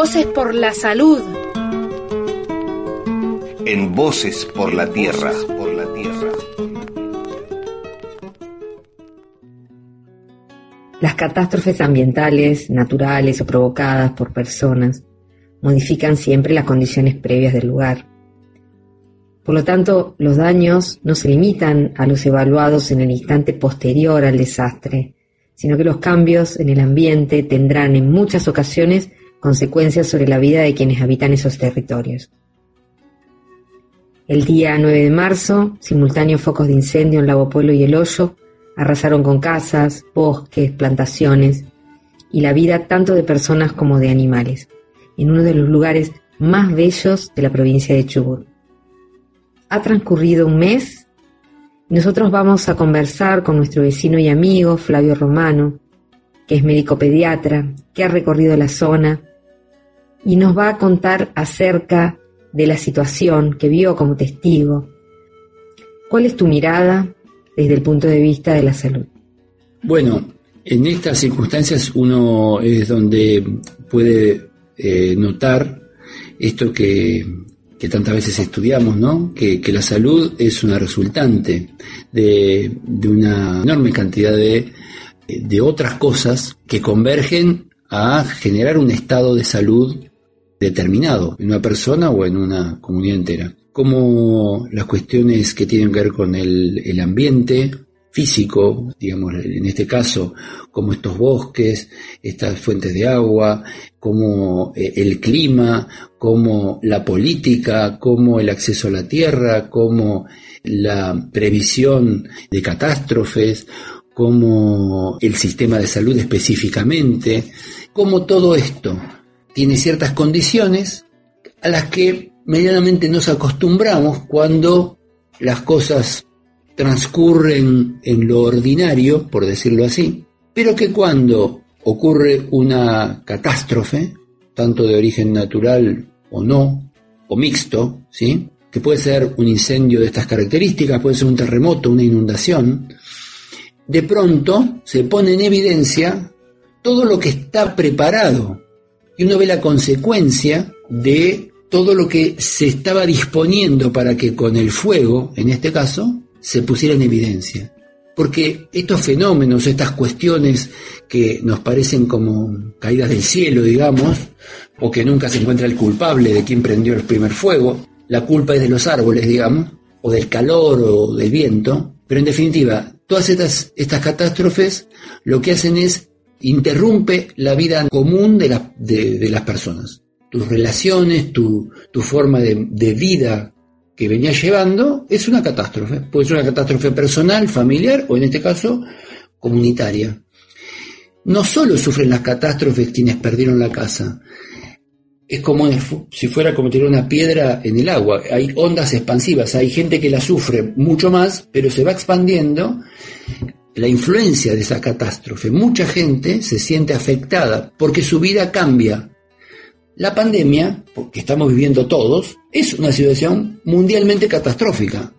Voces por la salud. En Voces por la Tierra. Por la Tierra. Las catástrofes ambientales, naturales o provocadas por personas modifican siempre las condiciones previas del lugar. Por lo tanto, los daños no se limitan a los evaluados en el instante posterior al desastre, sino que los cambios en el ambiente tendrán en muchas ocasiones consecuencias sobre la vida de quienes habitan esos territorios. El día 9 de marzo, simultáneos focos de incendio en Lago Pueblo y El Hoyo arrasaron con casas, bosques, plantaciones y la vida tanto de personas como de animales, en uno de los lugares más bellos de la provincia de Chubut. Ha transcurrido un mes nosotros vamos a conversar con nuestro vecino y amigo Flavio Romano, que es médico pediatra, que ha recorrido la zona y nos va a contar acerca de la situación que vio como testigo. ¿Cuál es tu mirada desde el punto de vista de la salud? Bueno, en estas circunstancias uno es donde puede eh, notar esto que, tantas veces estudiamos, ¿no? Que, la salud es una resultante de, de una enorme cantidad de, de otras cosas que convergen a generar un estado de salud determinado en una persona o en una comunidad entera. Como las cuestiones que tienen que ver con el, ambiente físico, digamos, en este caso, como estos bosques, estas fuentes de agua, como eh, el clima, como la política, como el acceso a la tierra, como la previsión de catástrofes, como el sistema de salud específicamente, como todo esto tiene ciertas condiciones a las que medianamente nos acostumbramos cuando las cosas transcurren en lo ordinario, por decirlo así, pero que cuando ocurre una catástrofe, tanto de origen natural o no, o mixto, ¿sí? que puede ser un incendio de estas características, puede ser un terremoto, una inundación, de pronto se pone en evidencia todo lo que está preparado y uno ve la consecuencia de todo lo que se estaba disponiendo para que con el fuego, en este caso, se pusiera en evidencia. Porque estos fenómenos, estas cuestiones que nos parecen como caídas del cielo, digamos, o que nunca se encuentra el culpable de quien prendió el primer fuego, la culpa es de los árboles, digamos, o del calor o del viento, pero en definitiva, todas estas, estas catástrofes lo que hacen es interrumpe la vida común de, de, las personas. Tus relaciones, tu, forma de, vida que venías llevando es una catástrofe. Puede ser una catástrofe personal, familiar o en este caso comunitaria. No solo sufren las catástrofes quienes perdieron la casa, es como si fuera como tirar una piedra en el agua. Hay ondas expansivas, hay gente que la sufre mucho más, pero se va expandiendo la influencia de esa catástrofe. Mucha gente se siente afectada porque su vida cambia. La pandemia, que estamos viviendo todos, es una situación mundialmente catastrófica,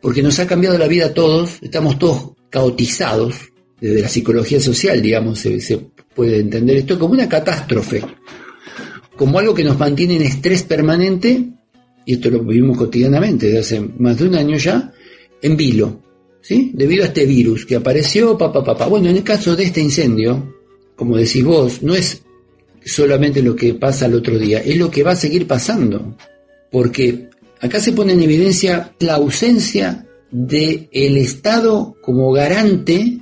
porque nos ha cambiado la vida a todos, estamos todos caotizados, desde la psicología social, digamos, se, se puede entender esto como una catástrofe, como algo que nos mantiene en estrés permanente, y esto lo vivimos cotidianamente desde hace más de un año ya, en vilo. ¿Sí? Debido a este virus que apareció, papá, papá. Bueno, en el caso de este incendio, como decís vos, no es solamente lo que pasa el otro día, es lo que va a seguir pasando. Porque acá se pone en evidencia la ausencia del el Estado como garante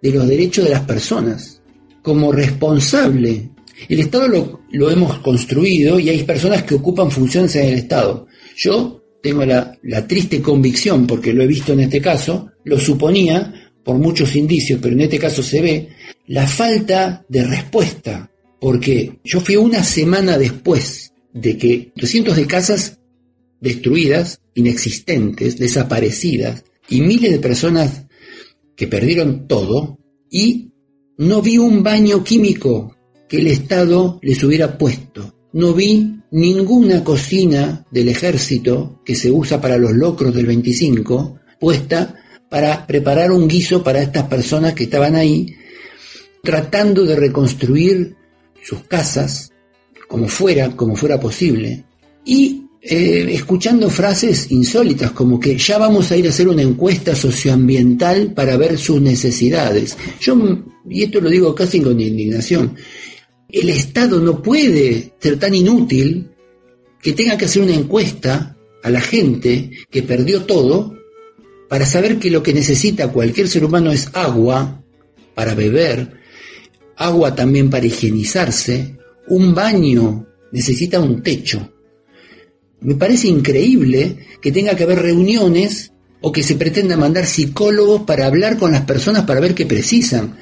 de los derechos de las personas, como responsable. El Estado lo, lo hemos construido y hay personas que ocupan funciones en el Estado. Yo tengo la, triste convicción, porque lo he visto en este caso, lo suponía por muchos indicios, pero en este caso se ve, la falta de respuesta, porque yo fui una semana después de que cientos de casas destruidas, inexistentes, desaparecidas, y miles de personas que perdieron todo, y no vi un baño químico que el Estado les hubiera puesto. No vi ninguna cocina del ejército que se usa para los locros del 25 puesta para preparar un guiso para estas personas que estaban ahí tratando de reconstruir sus casas como fuera, como fuera posible, y eh, escuchando frases insólitas como que ya vamos a ir a hacer una encuesta socioambiental para ver sus necesidades. Yo, y esto lo digo casi con indignación, el Estado no puede ser tan inútil que tenga que hacer una encuesta a la gente que perdió todo para saber que lo que necesita cualquier ser humano es agua para beber, agua también para higienizarse, un baño, necesita un techo. Me parece increíble que tenga que haber reuniones o que se pretenda mandar psicólogos para hablar con las personas para ver qué precisan.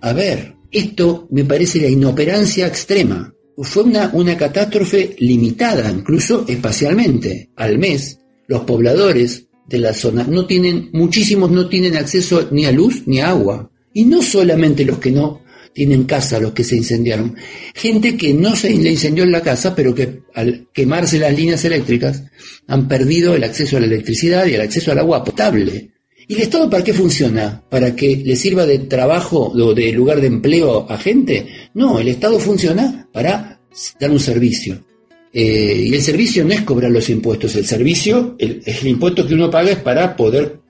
A ver, esto me parece la inoperancia extrema. Fue una, una catástrofe limitada, incluso espacialmente. Al mes, los pobladores de la zona no tienen, muchísimos no tienen acceso ni a luz ni a agua. Y no solamente los que no tienen casa los que se incendiaron. Gente que no se le incendió en la casa, pero que al quemarse las líneas eléctricas han perdido el acceso a la electricidad y el acceso al agua potable. ¿Y el Estado para qué funciona? ¿Para que le sirva de trabajo o de lugar de empleo a gente? No, el Estado funciona para dar un servicio. Eh, y el servicio no es cobrar los impuestos, el servicio, el, el impuesto que uno paga es para poder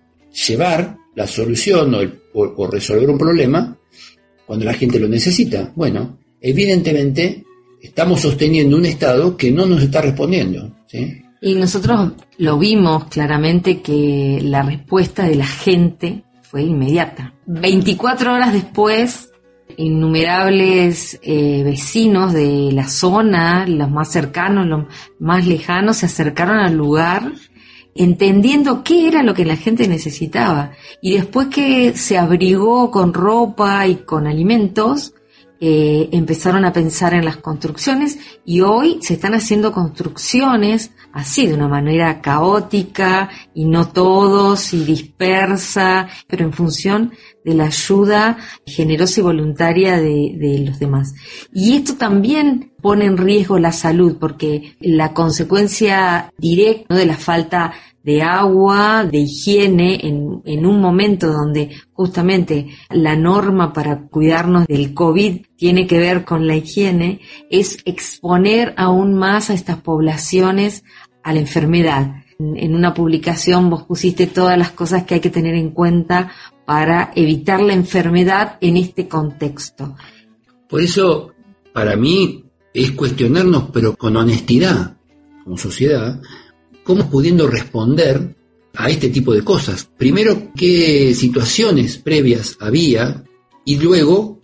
llevar la solución o resolver un problema cuando la gente lo necesita. Bueno, evidentemente estamos sosteniendo un Estado que no nos está respondiendo. Y nosotros lo vimos claramente que la respuesta de la gente fue inmediata. 24 horas después, innumerables eh, vecinos de la zona, los más cercanos, los más lejanos, se acercaron al lugar entendiendo qué era lo que la gente necesitaba. Y después que se abrigó con ropa y con alimentos, eh, empezaron a pensar en las construcciones y hoy se están haciendo construcciones así, de una manera caótica y no todos y dispersa, pero en función de la ayuda generosa y voluntaria de, de los demás. Y esto también pone en riesgo la salud porque la consecuencia directa de la falta de agua, de higiene, en, en, un momento donde justamente la norma para cuidarnos del COVID tiene que ver con la higiene, es exponer aún más a estas poblaciones a la enfermedad. En una publicación vos pusiste todas las cosas que hay que tener en cuenta para evitar la enfermedad en este contexto. Por eso, para mí, es cuestionarnos, pero con honestidad, como sociedad, cómo pudiendo responder a este tipo de cosas. Primero, qué situaciones previas había y luego,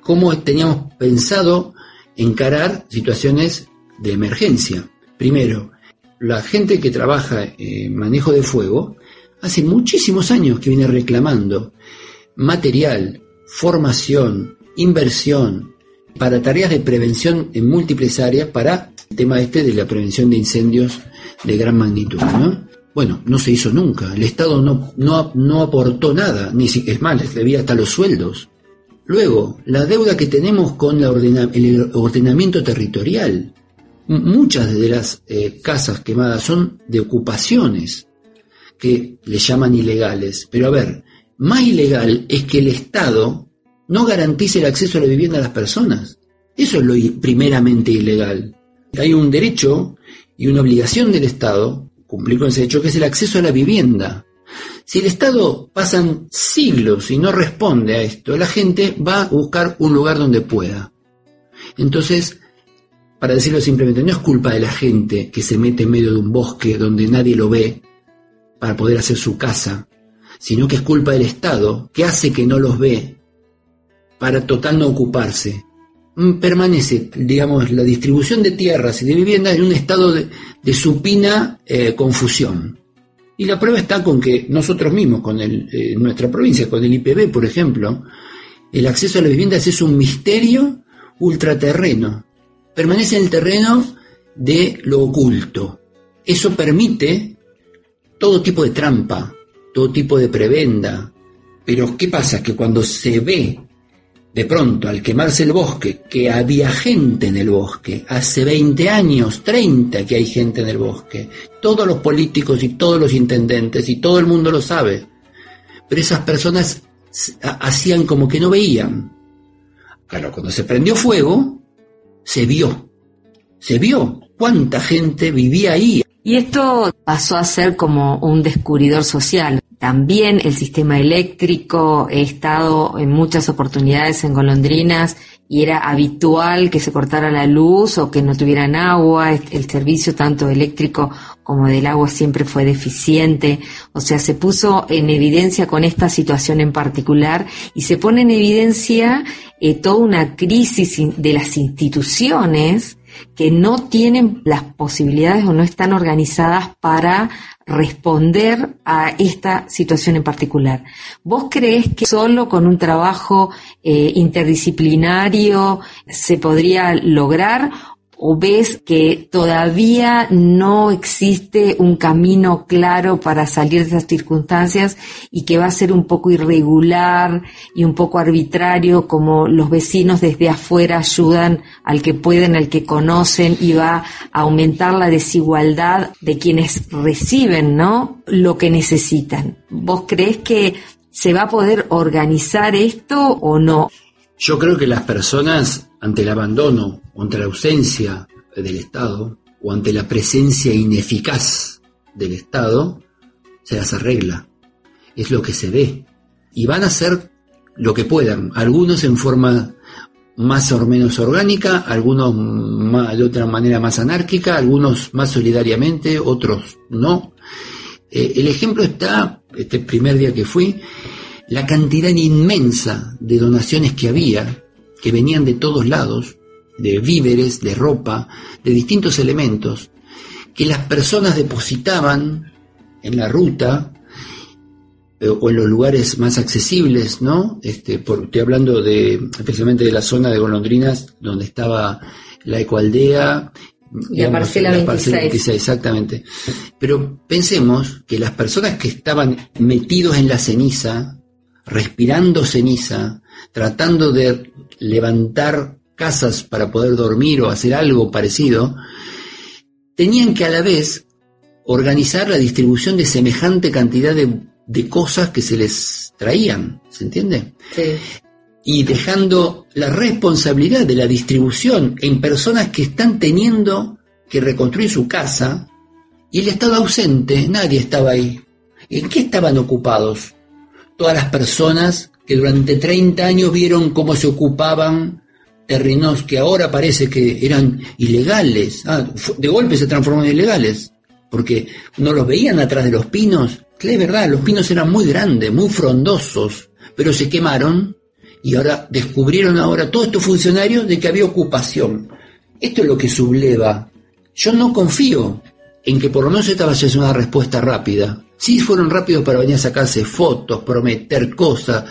cómo teníamos pensado encarar situaciones de emergencia. Primero, la gente que trabaja en manejo de fuego hace muchísimos años que viene reclamando material, formación, inversión para tareas de prevención en múltiples áreas para el tema este de la prevención de incendios de gran magnitud. ¿no? Bueno, no se hizo nunca. El Estado no, no, no aportó nada, ni si, es más, les debía hasta los sueldos. Luego, la deuda que tenemos con el ordenamiento territorial. Muchas de las eh, casas quemadas son de ocupaciones que le llaman ilegales. Pero a ver, más ilegal es que el Estado no garantice el acceso a la vivienda a las personas. Eso es lo primeramente ilegal. Hay un derecho y una obligación del Estado cumplir con ese hecho, que es el acceso a la vivienda. Si el Estado pasan siglos y no responde a esto, la gente va a buscar un lugar donde pueda. Entonces, para decirlo simplemente, no es culpa de la gente que se mete en medio de un bosque donde nadie lo ve para poder hacer su casa, sino que es culpa del Estado que hace que no los ve para total no ocuparse. Mm, permanece, digamos, la distribución de tierras y de viviendas en un estado de, supina eh, confusión. Y la prueba está con que nosotros mismos, con eh, nuestra provincia, con el IPB, por ejemplo, el acceso a las viviendas es un misterio ultraterreno permanece en el terreno de lo oculto. Eso permite todo tipo de trampa, todo tipo de prebenda. Pero ¿qué pasa? Que cuando se ve de pronto al quemarse el bosque que había gente en el bosque, hace 20 años, 30 que hay gente en el bosque, todos los políticos y todos los intendentes y todo el mundo lo sabe, pero esas personas hacían como que no veían. Claro, cuando se prendió fuego, se vio. se vio cuánta gente vivía ahí. Y esto pasó a ser como un descubridor social. También el sistema eléctrico, he estado en muchas oportunidades en golondrinas y era habitual que se cortara la luz o que no tuvieran agua, el servicio tanto eléctrico como del agua siempre fue deficiente, o sea, se puso en evidencia con esta situación en particular y se pone en evidencia eh, toda una crisis de las instituciones que no tienen las posibilidades o no están organizadas para responder a esta situación en particular. ¿Vos crees que solo con un trabajo eh, interdisciplinario se podría lograr o ves que todavía no existe un camino claro para salir de esas circunstancias y que va a ser un poco irregular y un poco arbitrario como los vecinos desde afuera ayudan al que pueden, al que conocen y va a aumentar la desigualdad de quienes reciben, ¿no? Lo que necesitan. ¿Vos crees que se va a poder organizar esto o no? Yo creo que las personas ante el abandono o ante la ausencia del Estado o ante la presencia ineficaz del Estado, se las arregla. Es lo que se ve. Y van a hacer lo que puedan, algunos en forma más o menos orgánica, algunos de otra manera más anárquica, algunos más solidariamente, otros no. Eh, el ejemplo está, este primer día que fui, la cantidad inmensa de donaciones que había, que venían de todos lados, de víveres, de ropa, de distintos elementos, que las personas depositaban en la ruta eh, o en los lugares más accesibles, ¿no? Este, por, estoy hablando de, especialmente de la zona de Golondrinas, donde estaba la ecoaldea. Y la parcela la Parcela 26, exactamente. Pero pensemos que las personas que estaban metidos en la ceniza, respirando ceniza, tratando de levantar casas para poder dormir o hacer algo parecido, tenían que a la vez organizar la distribución de semejante cantidad de, cosas que se les traían, ¿se entiende? Sí. Y dejando la responsabilidad de la distribución en personas que están teniendo que reconstruir su casa y el Estado ausente, nadie estaba ahí. ¿En qué estaban ocupados? Todas las personas que durante 30 años vieron cómo se ocupaban terrenos que ahora parece que eran ilegales. Ah, de golpe se transformaron en ilegales, porque no los veían atrás de los pinos. Es verdad, los pinos eran muy grandes, muy frondosos, pero se quemaron y ahora descubrieron ahora todos estos funcionarios de que había ocupación. Esto es lo que subleva. Yo no confío en que por lo menos esta vaya a ser una respuesta rápida. Sí fueron rápidos para venir a sacarse fotos, prometer cosas.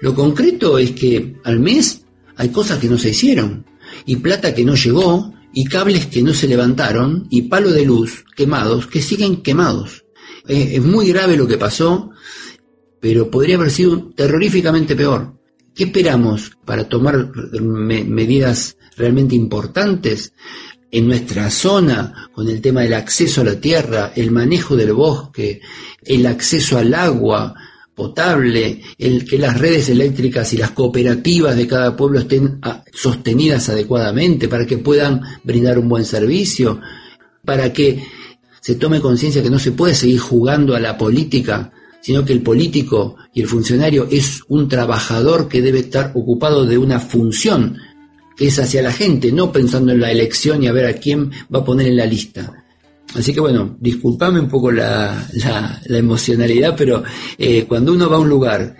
Lo concreto es que al mes hay cosas que no se hicieron, y plata que no llegó, y cables que no se levantaron, y palo de luz quemados que siguen quemados. es muy grave lo que pasó, pero podría haber sido terroríficamente peor. ¿Qué esperamos para tomar medidas realmente importantes en nuestra zona con el tema del acceso a la tierra, el manejo del bosque, el acceso al agua, potable, el que las redes eléctricas y las cooperativas de cada pueblo estén ah, sostenidas adecuadamente para que puedan brindar un buen servicio, para que se tome conciencia que no se puede seguir jugando a la política, sino que el político y el funcionario es un trabajador que debe estar ocupado de una función que es hacia la gente, no pensando en la elección y a ver a quién va a poner en la lista. Así que bueno, disculpame un poco la, emocionalidad, pero eh, cuando uno va a un lugar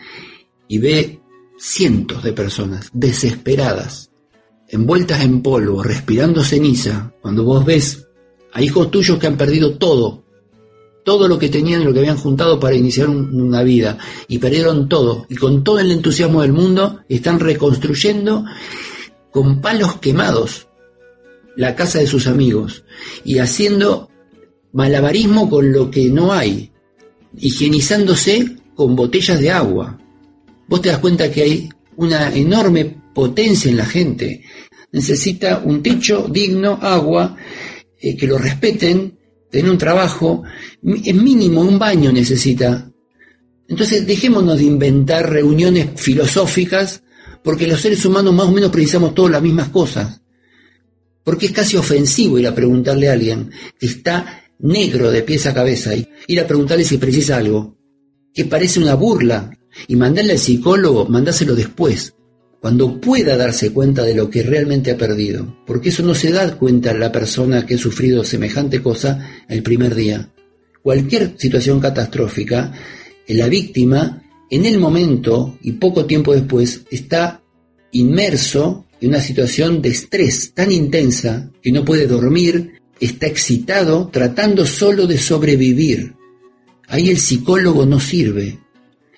y ve cientos de personas desesperadas, envueltas en polvo, respirando ceniza, cuando vos ves a hijos tuyos que han perdido todo, todo lo que tenían, lo que habían juntado para iniciar una vida, y perdieron todo, y con todo el entusiasmo del mundo están reconstruyendo con palos quemados la casa de sus amigos y haciendo malabarismo con lo que no hay, higienizándose con botellas de agua. Vos te das cuenta que hay una enorme potencia en la gente. Necesita un techo digno, agua, eh, que lo respeten, tener un trabajo, en mínimo un baño necesita. Entonces dejémonos de inventar reuniones filosóficas porque los seres humanos más o menos precisamos todas las mismas cosas. Porque es casi ofensivo ir a preguntarle a alguien que está negro de pies a cabeza y ir a preguntarle si precisa algo, que parece una burla, y mandarle al psicólogo, mandáselo después, cuando pueda darse cuenta de lo que realmente ha perdido, porque eso no se da cuenta la persona que ha sufrido semejante cosa el primer día. Cualquier situación catastrófica, la víctima en el momento y poco tiempo después está inmerso en una situación de estrés tan intensa que no puede dormir, está excitado tratando solo de sobrevivir. Ahí el psicólogo no sirve.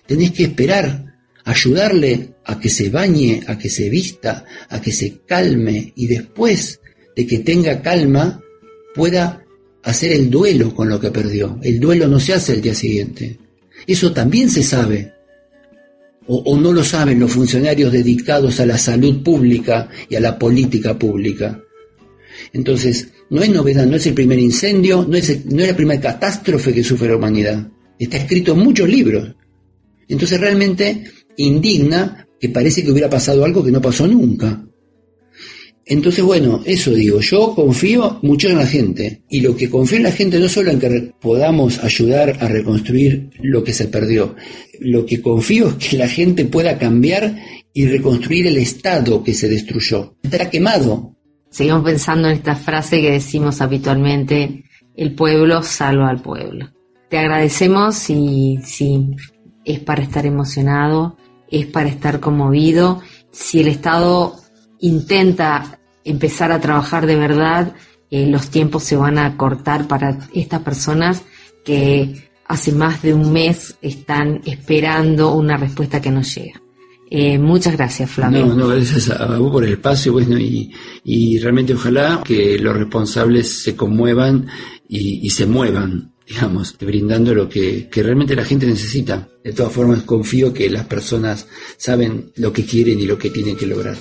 Tenés que esperar, ayudarle a que se bañe, a que se vista, a que se calme y después de que tenga calma pueda hacer el duelo con lo que perdió. El duelo no se hace el día siguiente. Eso también se sabe. O, o, no lo saben los funcionarios dedicados a la salud pública y a la política pública. Entonces, no es novedad, no es el primer incendio, no es, no es la primera catástrofe que sufre la humanidad. Está escrito en muchos libros. Entonces realmente indigna que parece que hubiera pasado algo que no pasó nunca. Entonces, bueno, eso digo, yo confío mucho en la gente y lo que confío en la gente no solo en que podamos ayudar a reconstruir lo que se perdió, lo que confío es que la gente pueda cambiar y reconstruir el Estado que se destruyó. Estará quemado. Seguimos pensando en esta frase que decimos habitualmente, el pueblo salva al pueblo. Te agradecemos y si es para estar emocionado, es para estar conmovido. Si el Estado intenta empezar a trabajar de verdad, eh, los tiempos se van a cortar para estas personas que hace más de un mes están esperando una respuesta que no llega. Eh, muchas gracias, Flavio. No, no, gracias a vos por el espacio, bueno, y, y realmente ojalá que los responsables se conmuevan y, y se muevan digamos, brindando lo que, que, realmente la gente necesita. De todas formas, confío que las personas saben lo que quieren y lo que tienen que lograr.